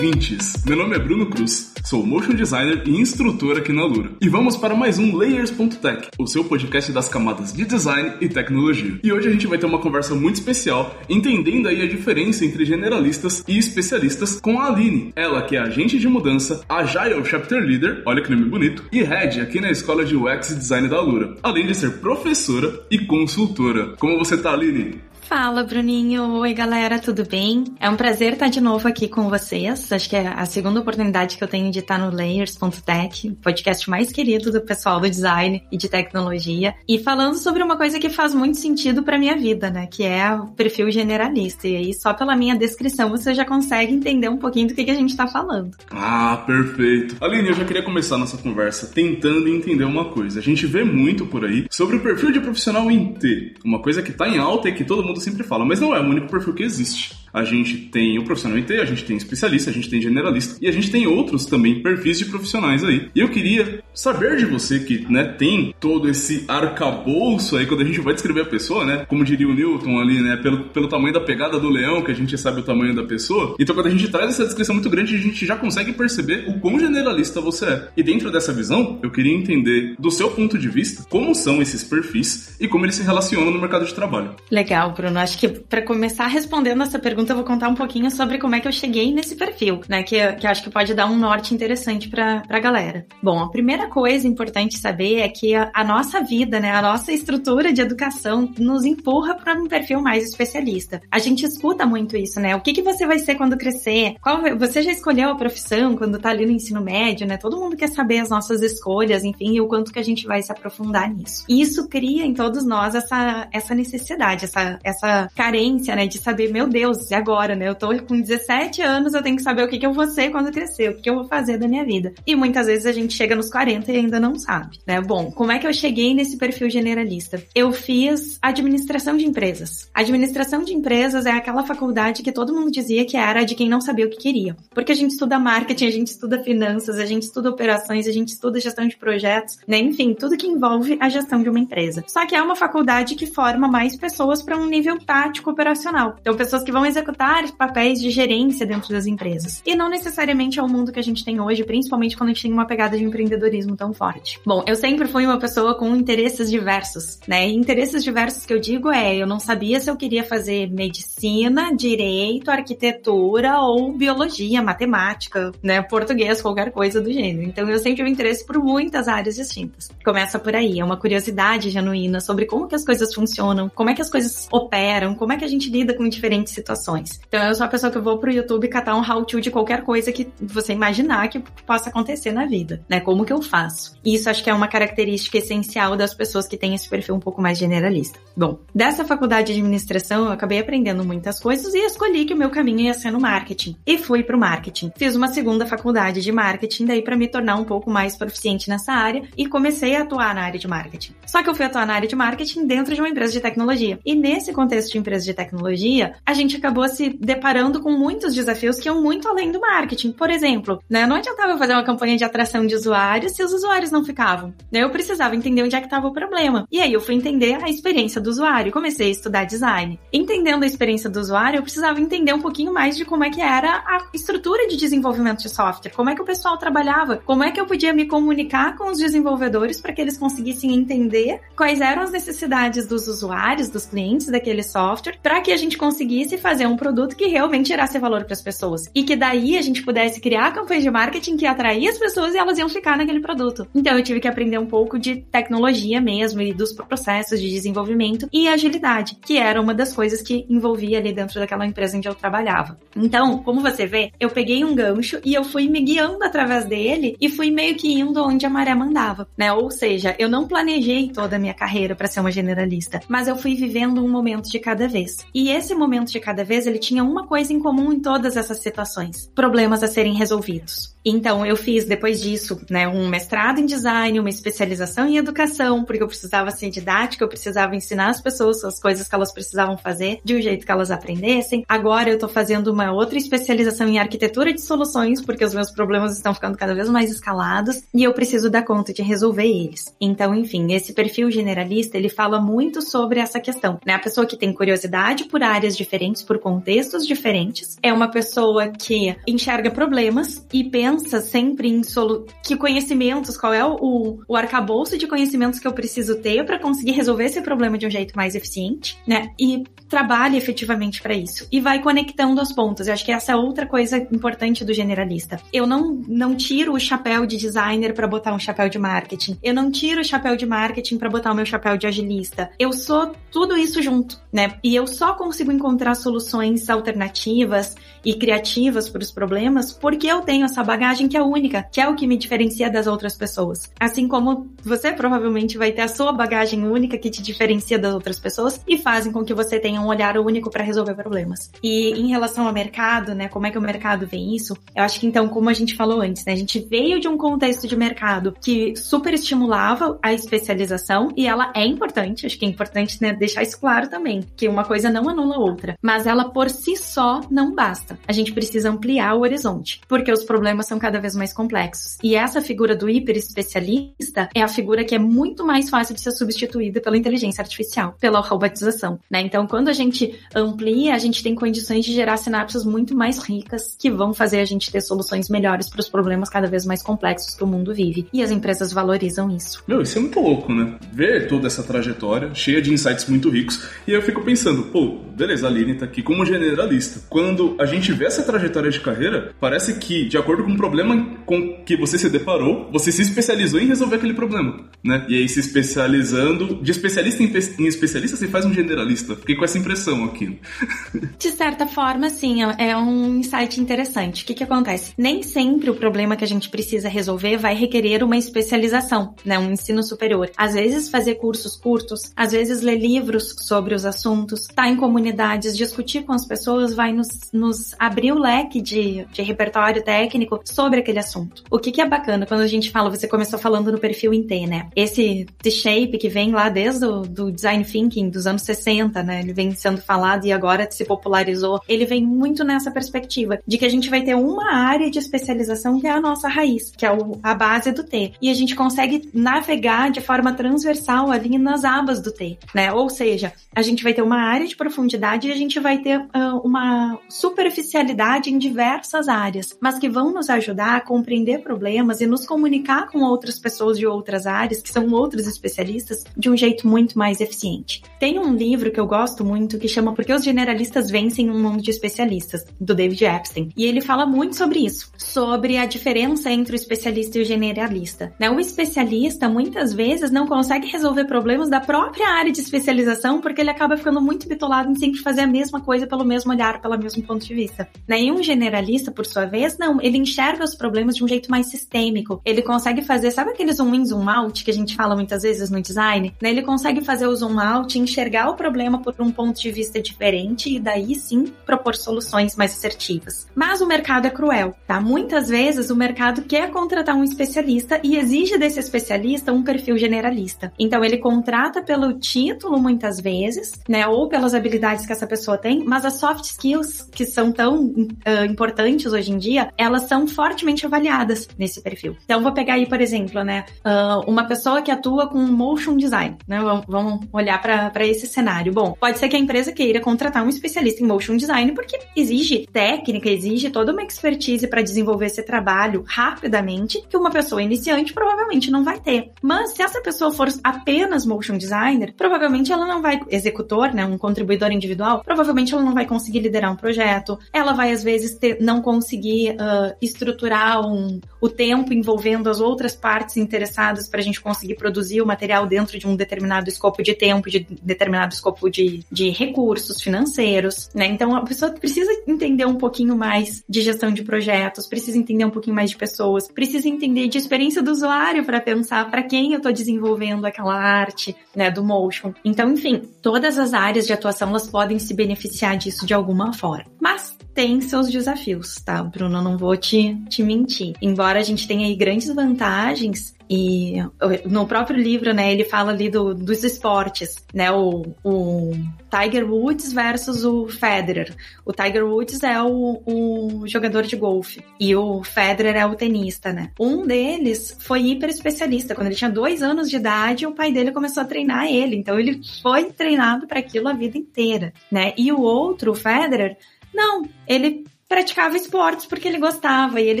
Ouvintes! Meu nome é Bruno Cruz, sou motion designer e instrutor aqui na Lura. E vamos para mais um Layers.tech, o seu podcast das camadas de design e tecnologia. E hoje a gente vai ter uma conversa muito especial, entendendo aí a diferença entre generalistas e especialistas com a Aline, ela que é agente de mudança, Agile Chapter Leader, olha que nome bonito, e Head aqui na Escola de UX e Design da Lura, além de ser professora e consultora. Como você tá, Aline? Fala, Bruninho. Oi, galera, tudo bem? É um prazer estar de novo aqui com vocês. Acho que é a segunda oportunidade que eu tenho de estar no Layers.tech, podcast mais querido do pessoal do design e de tecnologia, e falando sobre uma coisa que faz muito sentido para minha vida, né, que é o perfil generalista. E aí, só pela minha descrição, você já consegue entender um pouquinho do que, que a gente está falando. Ah, perfeito. Aline, eu já queria começar nossa conversa tentando entender uma coisa. A gente vê muito por aí sobre o perfil de profissional em T, uma coisa que está em alta e que todo mundo sempre fala, mas não é o único perfil que existe a gente tem o profissional IT, a gente tem especialista, a gente tem generalista e a gente tem outros também perfis de profissionais aí. E eu queria saber de você que, né, tem todo esse arcabouço aí quando a gente vai descrever a pessoa, né? Como diria o Newton ali, né, pelo, pelo tamanho da pegada do leão, que a gente sabe o tamanho da pessoa. Então quando a gente traz essa descrição muito grande, a gente já consegue perceber o quão generalista você é. E dentro dessa visão, eu queria entender do seu ponto de vista como são esses perfis e como eles se relacionam no mercado de trabalho. Legal, Bruno. Acho que para começar respondendo essa pergunta pergunta, eu vou contar um pouquinho sobre como é que eu cheguei nesse perfil, né? Que, que acho que pode dar um norte interessante para a galera. Bom, a primeira coisa importante saber é que a, a, nossa vida, né? A nossa estrutura de educação nos empurra para um perfil mais especialista. A gente escuta muito isso, né? O que, que você vai ser quando crescer? Qual, você já escolheu a profissão quando tá ali no ensino médio, né? Todo mundo quer saber as nossas escolhas, enfim, e o quanto que a gente vai se aprofundar nisso. E isso cria em todos nós essa, essa necessidade, essa, essa carência, né? De saber, meu Deus, agora, né? Eu tô com 17 anos, eu tenho que saber o que, que eu vou ser quando crescer, o que, que eu vou fazer da minha vida. E muitas vezes a gente chega nos 40 e ainda não sabe, né? Bom, como é que eu cheguei nesse perfil generalista? Eu fiz administração de empresas. Administração de empresas é aquela faculdade que todo mundo dizia que era de quem não sabia o que queria. Porque a gente estuda marketing, a gente estuda finanças, a gente estuda operações, a gente estuda gestão de projetos, né? Enfim, tudo que envolve a gestão de uma empresa. Só que é uma faculdade que forma mais pessoas para um nível tático operacional. Então, pessoas que vão executar executar papéis de gerência dentro das empresas. E não necessariamente é o mundo que a gente tem hoje, principalmente quando a gente tem uma pegada de empreendedorismo tão forte. Bom, eu sempre fui uma pessoa com interesses diversos, né? E interesses diversos que eu digo é, eu não sabia se eu queria fazer medicina, direito, arquitetura ou biologia, matemática, né? Português, qualquer coisa do gênero. Então eu sempre tive interesse por muitas áreas distintas. Começa por aí, é uma curiosidade genuína sobre como que as coisas funcionam, como é que as coisas operam, como é que a gente lida com diferentes situações Então eu sou a pessoa que eu vou pro YouTube catar um how-to de qualquer coisa que você imaginar que possa acontecer na vida, né? Como que eu faço? E isso acho que é uma característica essencial das pessoas que têm esse perfil um pouco mais generalista. Bom, dessa faculdade de administração eu acabei aprendendo muitas coisas e escolhi que o meu caminho ia ser no marketing. E fui pro marketing. Fiz uma segunda faculdade de marketing daí para me tornar um pouco mais proficiente nessa área e comecei a atuar na área de marketing. Só que eu fui atuar na área de marketing dentro de uma empresa de tecnologia. E nesse contexto de empresa de tecnologia, a gente acabou acabou se deparando com muitos desafios que iam muito além do marketing. Por exemplo, né, não adiantava fazer uma campanha de atração de usuários se os usuários não ficavam. Né? Eu precisava entender onde é que estava o problema. E aí eu fui entender a experiência do usuário, comecei a estudar design. Entendendo a experiência do usuário, eu precisava entender um pouquinho mais de como é que era a estrutura de desenvolvimento de software, como é que o pessoal trabalhava, como é que eu podia me comunicar com os desenvolvedores para que eles conseguissem entender quais eram as necessidades dos usuários, dos clientes daquele software, para que a gente conseguisse fazer um produto que realmente gerasse valor para as pessoas. E que daí a gente pudesse criar campanhas de marketing que atraía as pessoas e elas iam ficar naquele produto. Então eu tive que aprender um pouco de tecnologia mesmo e dos processos de desenvolvimento e agilidade, que era uma das coisas que envolvia ali dentro daquela empresa onde eu trabalhava. Então, como você vê, eu peguei um gancho e eu fui me guiando através dele e fui meio que indo onde a maré mandava, né? Ou seja, eu não planejei toda a minha carreira para ser uma generalista, mas eu fui vivendo um momento de cada vez. E esse momento de cada vez ele tinha uma coisa em comum em todas essas situações: problemas a serem resolvidos. Então, eu fiz depois disso, né, um mestrado em design, uma especialização em educação, porque eu precisava ser didática, eu precisava ensinar as pessoas as coisas que elas precisavam fazer de um jeito que elas aprendessem. Agora eu tô fazendo uma outra especialização em arquitetura de soluções, porque os meus problemas estão ficando cada vez mais escalados e eu preciso dar conta de resolver eles. Então, enfim, esse perfil generalista, ele fala muito sobre essa questão, né? A pessoa que tem curiosidade por áreas diferentes, por contextos diferentes, é uma pessoa que enxerga problemas e pensa sempre em solu que conhecimentos, qual é o, o arcabouço de conhecimentos que eu preciso ter para conseguir resolver esse problema de um jeito mais eficiente, né? E trabalha efetivamente para isso e vai conectando as pontas. Eu acho que essa é outra coisa importante do generalista. Eu não não tiro o chapéu de designer para botar um chapéu de marketing. Eu não tiro o chapéu de marketing para botar o meu chapéu de agilista. Eu sou tudo isso junto, né? E eu só consigo encontrar soluções alternativas e criativas para os problemas porque eu tenho essa bagagem que é única, que é o que me diferencia das outras pessoas. Assim como você provavelmente vai ter a sua bagagem única que te diferencia das outras pessoas e fazem com que você tenha um olhar único para resolver problemas. E em relação ao mercado, né, como é que o mercado vê isso? Eu acho que então, como a gente falou antes, né, a gente veio de um contexto de mercado que super estimulava a especialização e ela é importante, acho que é importante né, deixar isso claro também, que uma coisa não anula a outra, mas ela por si só não basta. A gente precisa ampliar o horizonte, porque os problemas são cada vez mais complexos. E essa figura do hiper especialista é a figura que é muito mais fácil de ser substituída pela inteligência artificial, pela robotização, né? Então, quando a gente amplia, a gente tem condições de gerar sinapses muito mais ricas que vão fazer a gente ter soluções melhores para os problemas cada vez mais complexos que o mundo vive. E as empresas valorizam isso. Meu, isso é muito louco, né? Ver toda essa trajetória cheia de insights muito ricos. E eu fico pensando, pô, beleza, a Aline tá aqui como generalista. Quando a gente vê essa trajetória de carreira, parece que, de acordo com o problema com que você se deparou, você se especializou em resolver aquele problema, né? E aí se especializando, de especialista em, especialista, você faz um generalista. Fiquei com essa impressão aqui. De certa forma, sim, é, é um insight interessante. O que que acontece? Nem sempre o problema que a gente precisa resolver vai requerer uma especialização, né? Um ensino superior. Às vezes fazer cursos curtos, às vezes ler livros sobre os assuntos, estar tá em comunidades, discutir com as pessoas vai nos, nos abrir o leque de, de repertório técnico sobre aquele assunto. O que que é bacana quando a gente fala, você começou falando no perfil em T, né? Esse T-shape que vem lá desde o do design thinking dos anos 60, né? Ele vem sendo falado e agora se popularizou. Ele vem muito nessa perspectiva de que a gente vai ter uma área de especialização que é a nossa raiz, que é o, a base do T. E a gente consegue navegar de forma transversal ali nas abas do T, né? Ou seja, a gente vai ter uma área de profundidade e a gente vai ter uh, uma superficialidade em diversas áreas, mas que vão nos ajudar a compreender problemas e nos comunicar com outras pessoas de outras áreas, que são outros especialistas, de um jeito muito mais eficiente. Tem um livro que eu gosto muito que chama Porque os Generalistas Vencem um Mundo de Especialistas, do David Epstein. E ele fala muito sobre isso, sobre a diferença entre o especialista e o generalista. Né? O especialista muitas vezes não consegue resolver problemas da própria área de especialização porque ele acaba ficando muito bitolado em sempre fazer a mesma coisa pelo mesmo olhar, pelo mesmo ponto de vista. Né? E um generalista, por sua vez, não, ele enxerga os problemas de um jeito mais sistêmico. Ele consegue fazer, sabe aquele zoom in, zoom out que a gente fala muitas vezes no design? Né? Ele consegue fazer o zoom out, enxergar o problema por um ponto de vista diferente e daí sim propor soluções mais assertivas. Mas o mercado é cruel, tá? Muitas vezes o mercado quer contratar um especialista e exige desse especialista um perfil generalista. Então ele contrata pelo título muitas vezes, né, ou pelas habilidades que essa pessoa tem, mas as soft skills que são tão uh, importantes hoje em dia, elas são fortemente avaliadas nesse perfil. Então vou pegar aí, por exemplo, né, uh, uma pessoa que atua com motion design, né? Vamos olhar para esse cenário. Bom, pode ser que a empresa queira contratar um especialista em motion design porque exige técnica, exige toda uma expertise para desenvolver esse trabalho rapidamente que uma pessoa iniciante provavelmente não vai ter. Mas se essa pessoa for apenas motion designer, provavelmente ela não vai executor, né, um contribuidor individual, provavelmente ela não vai conseguir liderar um projeto. Ela vai às vezes ter, não conseguir uh, estruturar um, o tempo envolvendo as outras partes interessadas para a gente conseguir produzir o material dentro de um determinado escopo de tempo, de determinado escopo de, de recursos financeiros, né? Então a pessoa precisa entender um pouquinho mais de gestão de projetos, precisa entender um pouquinho mais de pessoas, precisa entender de experiência do usuário para pensar para quem eu estou desenvolvendo aquela arte, né, do motion. Então, enfim, todas as áreas de atuação elas podem se beneficiar beneficiar disso de alguma forma. Mas tem seus desafios, tá, Bruno? Não vou te, te mentir. Embora a gente tenha aí grandes vantagens, e no próprio livro, né, ele fala ali do, dos esportes, né, o, o Tiger Woods versus o Federer. O Tiger Woods é o, o jogador de golfe e o Federer é o tenista, né. Um deles foi hiper especialista. Quando ele tinha dois anos de idade, o pai dele começou a treinar ele. Então ele foi treinado para aquilo a vida inteira, né. E o outro, o Federer, não, ele praticava esportes porque ele gostava e ele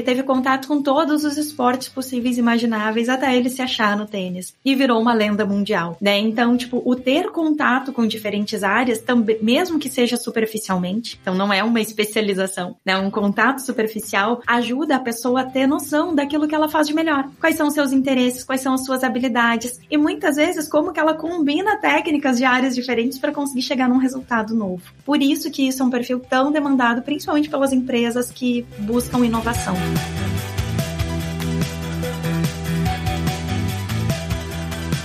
teve contato com todos os esportes possíveis e imagináveis até ele se achar no tênis e virou uma lenda mundial, né? Então, tipo, o ter contato com diferentes áreas, também, mesmo que seja superficialmente, então não é uma especialização, né? Um contato superficial ajuda a pessoa a ter noção daquilo que ela faz de melhor. Quais são seus interesses, quais são as suas habilidades e muitas vezes como que ela combina técnicas de áreas diferentes para conseguir chegar num resultado novo. Por isso que isso é um perfil tão demandado, principalmente pelas empresas que buscam inovação.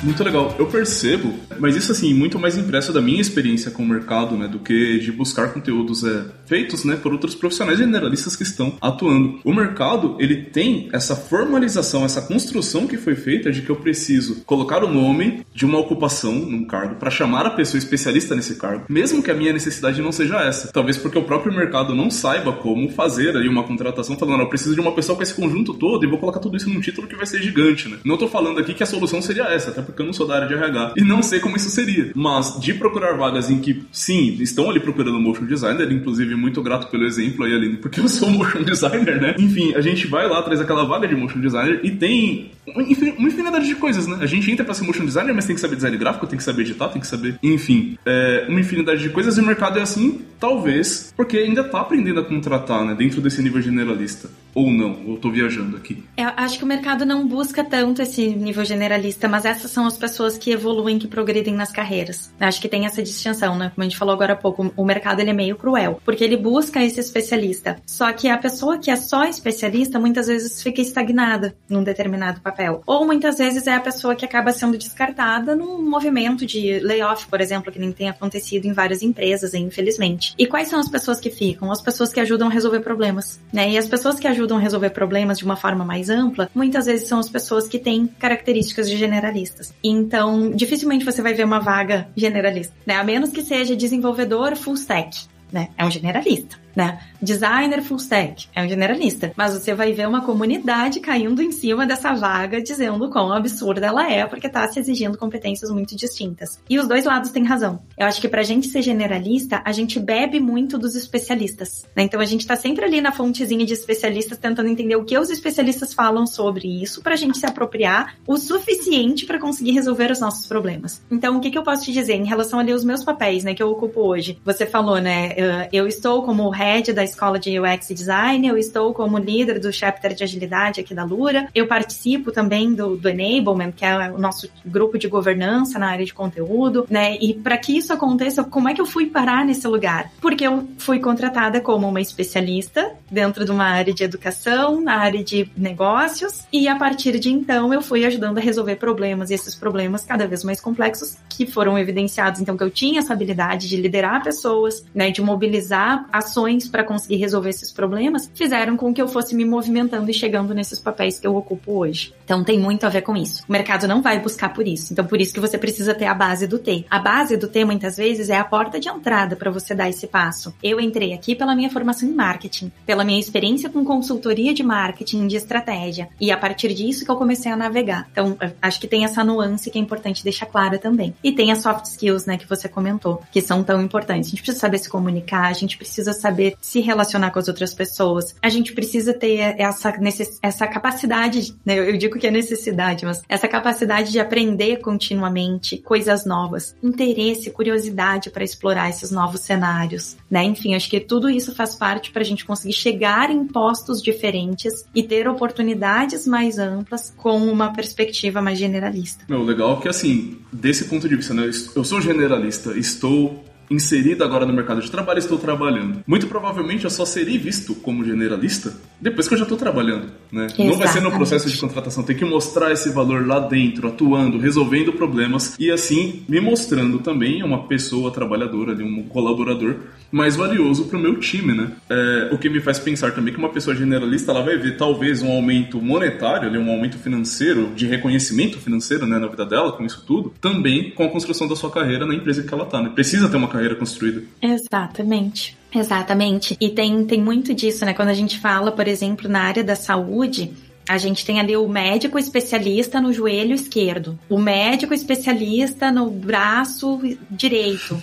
Muito legal. Eu percebo, mas isso assim, muito mais impresso da minha experiência com o mercado, né, do que de buscar conteúdos é, feitos, né, por outros profissionais generalistas que estão atuando. O mercado, ele tem essa formalização, essa construção que foi feita de que eu preciso colocar o nome de uma ocupação num cargo para chamar a pessoa especialista nesse cargo, mesmo que a minha necessidade não seja essa. Talvez porque o próprio mercado não saiba como fazer ali uma contratação falando, eu preciso de uma pessoa com esse conjunto todo e vou colocar tudo isso num título que vai ser gigante, né? Não tô falando aqui que a solução seria essa, até porque porque eu não sou da área de RH e não sei como isso seria. Mas de procurar vagas em que, sim, estão ali procurando motion designer, inclusive muito grato pelo exemplo aí, Aline, porque eu sou motion designer, né? Enfim, a gente vai lá, traz aquela vaga de motion designer e tem uma infinidade de coisas, né? A gente entra pra ser motion designer, mas tem que saber design gráfico, tem que saber editar, tem que saber. Enfim, é, uma infinidade de coisas e o mercado é assim, talvez, porque ainda tá aprendendo a contratar, né? Dentro desse nível generalista. Ou não, eu tô viajando aqui. Eu acho que o mercado não busca tanto esse nível generalista, mas essas são as pessoas que evoluem, que progridem nas carreiras. Acho que tem essa distinção, né? Como a gente falou agora há pouco, o mercado ele é meio cruel, porque ele busca esse especialista. Só que a pessoa que é só especialista muitas vezes fica estagnada num determinado papel. Ou muitas vezes é a pessoa que acaba sendo descartada num movimento de layoff, por exemplo, que nem tem acontecido em várias empresas, infelizmente. E quais são as pessoas que ficam? As pessoas que ajudam a resolver problemas, né? E as pessoas que ajudam a resolver problemas de uma forma mais ampla, muitas vezes são as pessoas que têm características de generalistas. Então, dificilmente você vai ver uma vaga generalista, né? A menos que seja desenvolvedor full stack, né? É um generalista né? Designer full stack é um generalista, mas você vai ver uma comunidade caindo em cima dessa vaga dizendo quão absurda ela é, porque tá se exigindo competências muito distintas. E os dois lados têm razão. Eu acho que pra gente ser generalista, a gente bebe muito dos especialistas, né? Então a gente tá sempre ali na fontezinha de especialistas tentando entender o que os especialistas falam sobre isso pra gente se apropriar o suficiente para conseguir resolver os nossos problemas. Então, o que, que eu posso te dizer em relação ali aos meus papéis, né, que eu ocupo hoje? Você falou, né, eu estou como head da escola de UX Design, eu estou como líder do chapter de agilidade aqui da Lura, eu participo também do, do Enablement, que é o nosso grupo de governança na área de conteúdo, né? E para que isso aconteça, como é que eu fui parar nesse lugar? Porque eu fui contratada como uma especialista dentro de uma área de educação, na área de negócios, e a partir de então eu fui ajudando a resolver problemas, e esses problemas cada vez mais complexos que foram evidenciados, então que eu tinha essa habilidade de liderar pessoas, né, de mobilizar ações para conseguir resolver esses problemas fizeram com que eu fosse me movimentando e chegando nesses papéis que eu ocupo hoje. Então tem muito a ver com isso. O mercado não vai buscar por isso. Então por isso que você precisa ter a base do T. A base do T muitas vezes é a porta de entrada para você dar esse passo. Eu entrei aqui pela minha formação em marketing, pela minha experiência com consultoria de marketing, de estratégia, e a partir disso que eu comecei a navegar. Então acho que tem essa nuance que é importante deixar clara também. E tem as soft skills, né, que você comentou, que são tão importantes. A gente precisa saber se comunicar, a gente precisa saber se relacionar com as outras pessoas. A gente precisa ter essa, essa capacidade, né? eu digo que é necessidade, mas essa capacidade de aprender continuamente coisas novas, interesse, curiosidade para explorar esses novos cenários, né? Enfim, acho que tudo isso faz parte para a gente conseguir chegar em postos diferentes e ter oportunidades mais amplas com uma perspectiva mais generalista. Meu, legal é que assim, desse ponto de vista, né? Eu sou generalista, estou inserido agora no mercado de trabalho, estou trabalhando. Muito provavelmente eu só serei visto como generalista depois que eu já estou trabalhando, né? Não vai ser no processo de contratação, tem que mostrar esse valor lá dentro, atuando, resolvendo problemas e assim me mostrando também uma pessoa trabalhadora, um colaborador mais valioso para o meu time, né? É, o que me faz pensar também que uma pessoa generalista ela vai ver talvez um aumento monetário, um aumento financeiro, de reconhecimento financeiro né, na vida dela com isso tudo, também com a construção da sua carreira na empresa que ela está, né? Precisa ter uma carreira construída. Exatamente. Exatamente. E tem, tem muito disso, né? Quando a gente fala, por exemplo, na área da saúde, a gente tem ali o médico especialista no joelho esquerdo, o médico especialista no braço direito,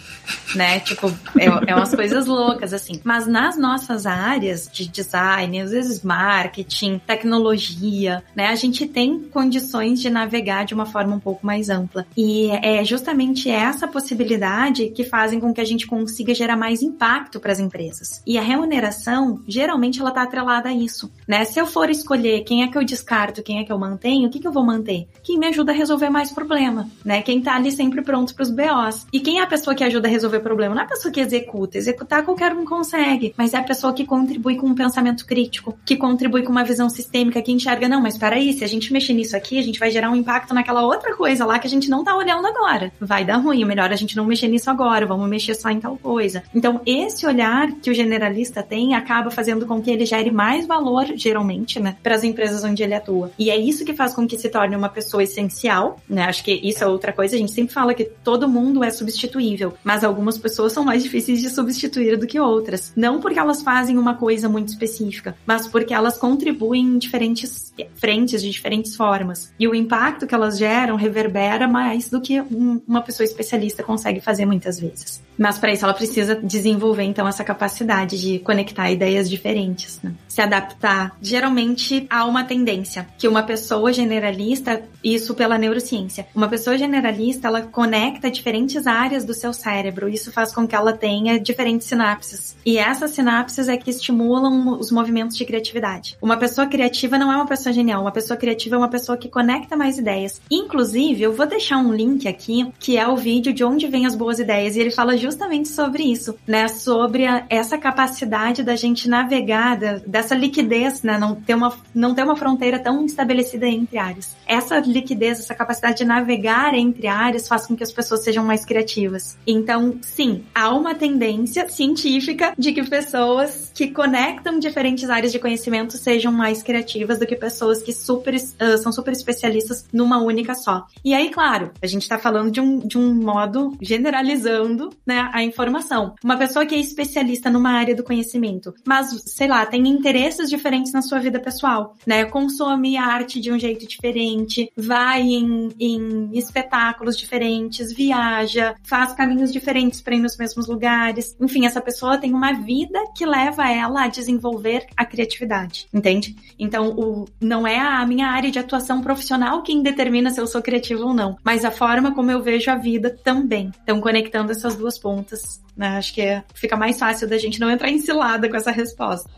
né? Tipo, é, é umas coisas loucas, assim. Mas nas nossas áreas de design, às vezes marketing, tecnologia, né? A gente tem condições de navegar de uma forma um pouco mais ampla. E é justamente essa possibilidade que fazem com que a gente consiga gerar mais impacto para as empresas. E a remuneração, geralmente, ela está atrelada a isso, né? Se eu for escolher quem é que eu descarto, quem é que eu mantenho, o que, que eu vou manter? Quem me ajuda a resolver mais problema, né? Quem tá ali sempre pronto pros BOs. E quem é a pessoa que ajuda a resolver problema? Não é a pessoa que executa. Executar qualquer um consegue, mas é a pessoa que contribui com um pensamento crítico, que contribui com uma visão sistêmica, que enxerga, não, mas peraí, se a gente mexer nisso aqui, a gente vai gerar um impacto naquela outra coisa lá que a gente não tá olhando agora. Vai dar ruim, melhor a gente não mexer nisso agora, vamos mexer só em tal coisa. Então, esse olhar que o generalista tem acaba fazendo com que ele gere mais valor, geralmente, né, para as empresas onde ele atua. E é isso que faz com que se torne uma pessoa essencial, né? Acho que isso é outra coisa. A gente sempre fala que todo mundo é substituível, mas algumas pessoas são mais difíceis de substituir do que outras. Não porque elas fazem uma coisa muito específica, mas porque elas contribuem em diferentes frentes, de diferentes formas. E o impacto que elas geram reverbera mais do que uma pessoa especialista consegue fazer muitas vezes. Mas para isso ela precisa desenvolver então essa capacidade de conectar ideias diferentes, né? se adaptar. Geralmente há uma tendência que uma pessoa generalista, isso pela neurociência, uma pessoa generalista ela conecta diferentes áreas do seu cérebro. Isso faz com que ela tenha diferentes sinapses. E essas sinapses é que estimulam os movimentos de criatividade. Uma pessoa criativa não é uma pessoa genial, uma pessoa criativa é uma pessoa que conecta mais ideias. Inclusive, eu vou deixar um link aqui que é o vídeo de onde vem as boas ideias e ele fala justamente sobre isso, né? Sobre a, essa capacidade da gente navegar, dessa liquidez, né? Não ter, uma, não ter uma fronteira tão estabelecida entre áreas. Essa liquidez, essa capacidade de navegar entre áreas faz com que as pessoas sejam mais criativas. Então, sim, há uma tendência científica de que pessoas que conectam diferentes áreas de conhecimento sejam mais criativas do que pessoas que super, uh, são super especialistas numa única só. E aí, claro, a gente está falando de um, de um modo generalizando, né? Né, a informação. Uma pessoa que é especialista numa área do conhecimento, mas, sei lá, tem interesses diferentes na sua vida pessoal, né? Consome arte de um jeito diferente, vai em, em espetáculos diferentes, viaja, faz caminhos diferentes para ir nos mesmos lugares. Enfim, essa pessoa tem uma vida que leva ela a desenvolver a criatividade, entende? Então, o, não é a minha área de atuação profissional quem determina se eu sou criativo ou não, mas a forma como eu vejo a vida também. Então, conectando essas duas pontas né? Acho que é, fica mais fácil da gente não entrar em cilada com essa resposta.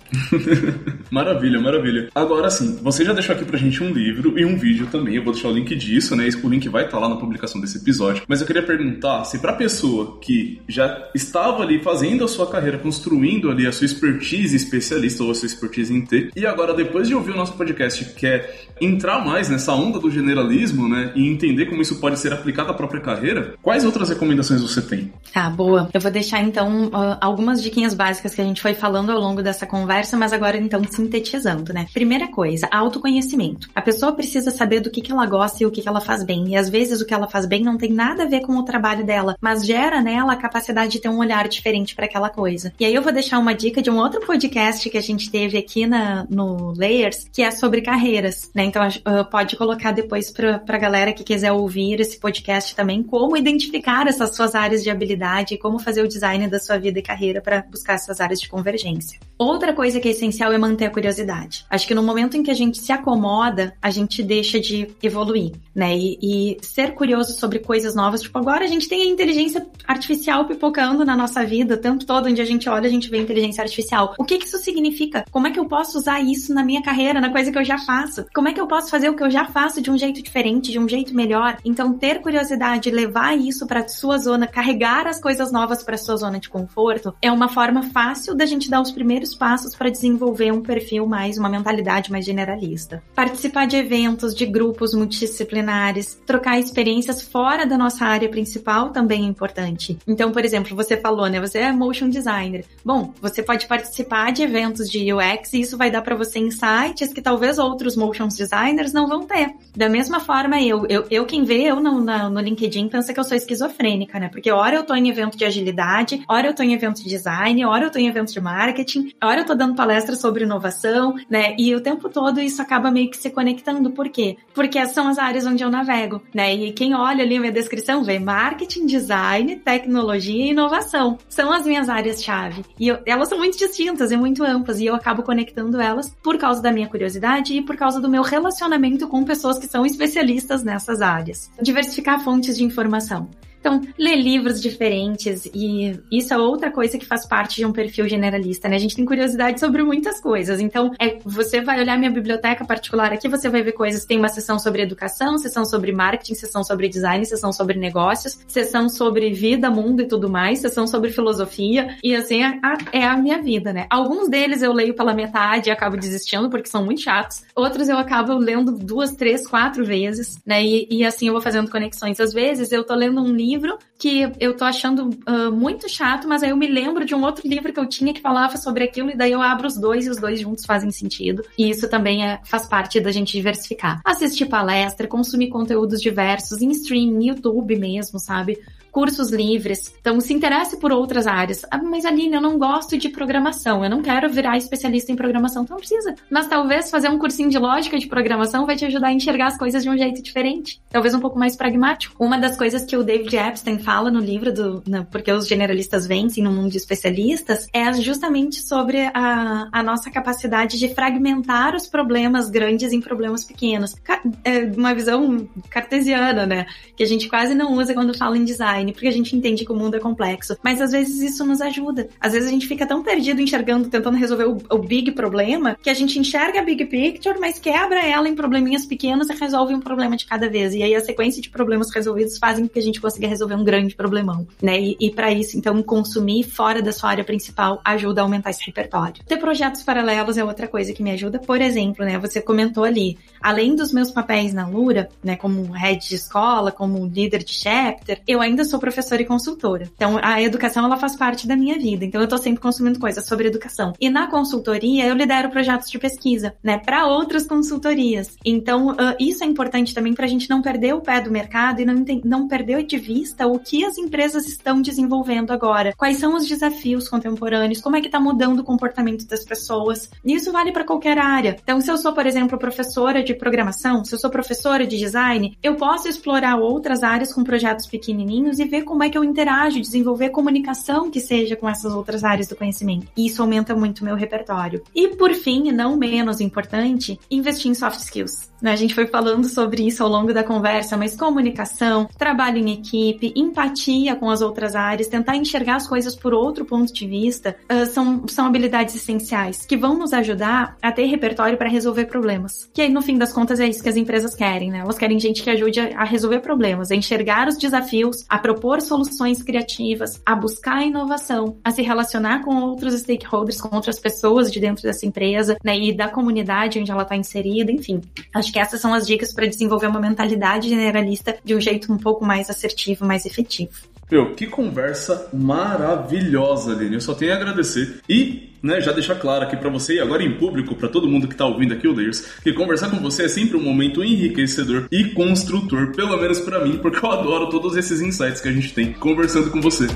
maravilha, maravilha. Agora sim, você já deixou aqui pra gente um livro e um vídeo também. Eu vou deixar o link disso, né? O link vai estar tá lá na publicação desse episódio. Mas eu queria perguntar se pra pessoa que já estava ali fazendo a sua carreira, construindo ali a sua expertise especialista ou a sua expertise em T, e agora depois de ouvir o nosso podcast quer entrar mais nessa onda do generalismo, né? E entender como isso pode ser aplicado à própria carreira, quais outras recomendações você tem? Tá, boa. Eu vou deixar deixar então algumas diquinhas básicas que a gente foi falando ao longo dessa conversa, mas agora então sintetizando, né? Primeira coisa, autoconhecimento. A pessoa precisa saber do que, que ela gosta e o que, que ela faz bem. E às vezes o que ela faz bem não tem nada a ver com o trabalho dela, mas gera nela a capacidade de ter um olhar diferente para aquela coisa. E aí eu vou deixar uma dica de um outro podcast que a gente teve aqui na, no Layers, que é sobre carreiras, né? Então uh, pode colocar depois pra, pra galera que quiser ouvir esse podcast também, como identificar essas suas áreas de habilidade e como fazer o design da sua vida e carreira para buscar essas áreas de convergência. Outra coisa que é essencial é manter a curiosidade. Acho que no momento em que a gente se acomoda, a gente deixa de evoluir, né? E, e ser curioso sobre coisas novas. Tipo, agora a gente tem a inteligência artificial pipocando na nossa vida. O tempo todo onde a gente olha, a gente vê inteligência artificial. O que, que isso significa? Como é que eu posso usar isso na minha carreira, na coisa que eu já faço? Como é que eu posso fazer o que eu já faço de um jeito diferente, de um jeito melhor? Então, ter curiosidade, levar isso para sua zona, carregar as coisas novas para sua zona de conforto, é uma forma fácil da gente dar os primeiros passos para desenvolver um perfil mais, uma mentalidade mais generalista. Participar de eventos, de grupos multidisciplinares, trocar experiências fora da nossa área principal também é importante. Então, por exemplo, você falou, né? Você é motion designer. Bom, você pode participar de eventos de UX e isso vai dar para você insights que talvez outros motion designers não vão ter. Da mesma forma, eu, eu, eu quem vê eu no, no, LinkedIn pensa que eu sou esquizofrênica, né? Porque hora eu tô em evento de agilidade, hora eu tô em evento de design, hora eu tô em evento de marketing, hora eu tô dando palestras sobre inovação, né? E o tempo todo isso acaba meio que se conectando. Por quê? Porque são as áreas onde eu navego, né? E quem olha ali minha descrição vê marketing, design, tecnologia e inovação. São as minhas áreas-chave. E eu, elas são muito distintas e muito amplas, e eu acabo conectando elas por causa da minha curiosidade e por causa do meu relacionamento com pessoas que são especialistas nessas áreas. Diversificar fontes de informação. Então, ler livros diferentes e isso é outra coisa que faz parte de um perfil generalista, né? A gente tem curiosidade sobre muitas coisas. Então, é, você vai olhar minha biblioteca particular aqui, você vai ver coisas. Tem uma sessão sobre educação, sessão sobre marketing, sessão sobre design, sessão sobre negócios, sessão sobre vida, mundo e tudo mais, sessão sobre filosofia. E assim, é a, é a minha vida, né? Alguns deles eu leio pela metade e acabo desistindo porque são muito chatos. Outros eu acabo lendo duas, três, quatro vezes, né? E, e assim eu vou fazendo conexões. Às vezes eu tô lendo um livro livro que eu tô achando uh, muito chato, mas aí eu me lembro de um outro livro que eu tinha que falava sobre aquilo, e daí eu abro os dois e os dois juntos fazem sentido. E isso também é, faz parte da gente diversificar. Assistir palestra, consumir conteúdos diversos, em stream, YouTube mesmo, sabe? Cursos livres. Então, se interesse por outras áreas. Ah, mas Aline, eu não gosto de programação, eu não quero virar especialista em programação. Então, não precisa. Mas talvez fazer um cursinho de lógica de programação vai te ajudar a enxergar as coisas de um jeito diferente. Talvez um pouco mais pragmático. Uma das coisas que o David Epstein fala no livro do né, Porque os Generalistas Vencem no Mundo de Especialistas é justamente sobre a, a nossa capacidade de fragmentar os problemas grandes em problemas pequenos. É uma visão cartesiana, né? Que a gente quase não usa quando fala em design design, porque a gente entende que o mundo é complexo. Mas às vezes isso nos ajuda. Às vezes a gente fica tão perdido enxergando, tentando resolver o, o big problema, que a gente enxerga a big picture, mas quebra ela em probleminhas pequenos e resolve um problema de cada vez. E aí a sequência de problemas resolvidos fazem com que a gente consiga resolver um grande problemão, né? E, e para isso, então, consumir fora da sua área principal ajuda a aumentar esse repertório. Ter projetos paralelos é outra coisa que me ajuda. Por exemplo, né? Você comentou ali, além dos meus papéis na Lura, né? Como head de escola, como líder de chapter, eu ainda sou sou professora e consultora. Então, a educação, ela faz parte da minha vida. Então, eu tô sempre consumindo coisas sobre educação. E na consultoria, eu lidero projetos de pesquisa, né, para outras consultorias. Então, uh, isso é importante também para a gente não perder o pé do mercado e não, não perder de vista o que as empresas estão desenvolvendo agora. Quais são os desafios contemporâneos? Como é que tá mudando o comportamento das pessoas? Isso vale para qualquer área. Então, se eu sou, por exemplo, professora de programação, se eu sou professora de design, eu posso explorar outras áreas com projetos pequenininhos e e ver como é que eu interajo, desenvolver comunicação que seja com essas outras áreas do conhecimento. E isso aumenta muito o meu repertório. E por fim, e não menos importante, investir em soft skills. Né? A gente foi falando sobre isso ao longo da conversa, mas comunicação, trabalho em equipe, empatia com as outras áreas, tentar enxergar as coisas por outro ponto de vista, uh, são, são habilidades essenciais que vão nos ajudar a ter repertório para resolver problemas. Que aí, no fim das contas, é isso que as empresas querem, né? Elas querem gente que ajude a, resolver problemas, a enxergar os desafios, a soluções criativas, a buscar inovação, a se relacionar com outros stakeholders, com outras pessoas de dentro dessa empresa, né? E da comunidade onde ela está inserida, enfim. Acho que essas são as dicas para desenvolver uma mentalidade generalista de um jeito um pouco mais assertivo, mais efetivo. Meu, que conversa maravilhosa, Aline. Eu só tenho a agradecer. E né, já deixar claro aqui para você e agora em público, para todo mundo que tá ouvindo aqui o Layers, que conversar com você é sempre um momento enriquecedor e construtor, pelo menos para mim, porque eu adoro todos esses insights que a gente tem conversando com você.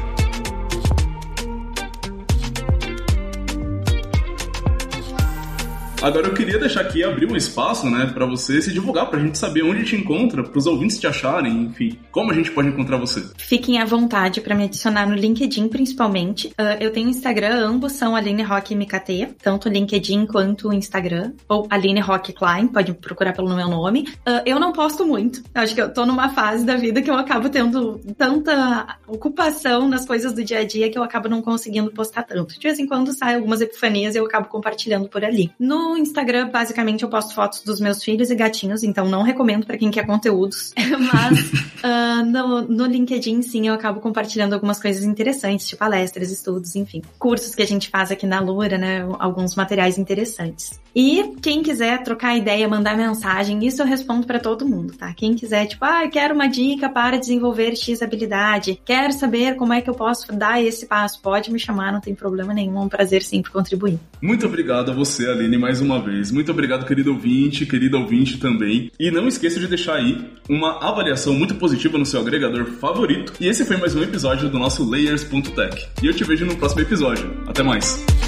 Agora eu queria deixar aqui abrir um espaço, né, para você se divulgar, pra gente saber onde te encontra, pros ouvintes te acharem, enfim, como a gente pode encontrar você. Fiquem à vontade para me adicionar no LinkedIn, principalmente. Uh, eu tenho Instagram, ambos são Aline Rock MKT, tanto LinkedIn quanto Instagram, ou Aline Rock Klein, pode procurar pelo meu nome. Uh, eu não posto muito, acho que eu tô numa fase da vida que eu acabo tendo tanta ocupação nas coisas do dia a dia que eu acabo não conseguindo postar tanto. De vez em quando sai algumas epifanias e eu acabo compartilhando por ali. No Instagram, basicamente, eu posto fotos dos meus filhos e gatinhos, então não recomendo para quem quer conteúdos. Mas uh, no, no LinkedIn, sim, eu acabo compartilhando algumas coisas interessantes, tipo palestras, estudos, enfim. Cursos que a gente faz aqui na Lura, né? Alguns materiais interessantes. E quem quiser trocar ideia, mandar mensagem, isso eu respondo para todo mundo, tá? Quem quiser, tipo, ah, quero uma dica para desenvolver X habilidade, quero saber como é que eu posso dar esse passo, pode me chamar, não tem problema nenhum, é um prazer sempre contribuir. Muito obrigado a você, Aline, mais uma vez. Muito obrigado, querido ouvinte, querido ouvinte também. E não esqueça de deixar aí uma avaliação muito positiva no seu agregador favorito. E esse foi mais um episódio do nosso Layers.tech. E eu te vejo no próximo episódio. Até mais!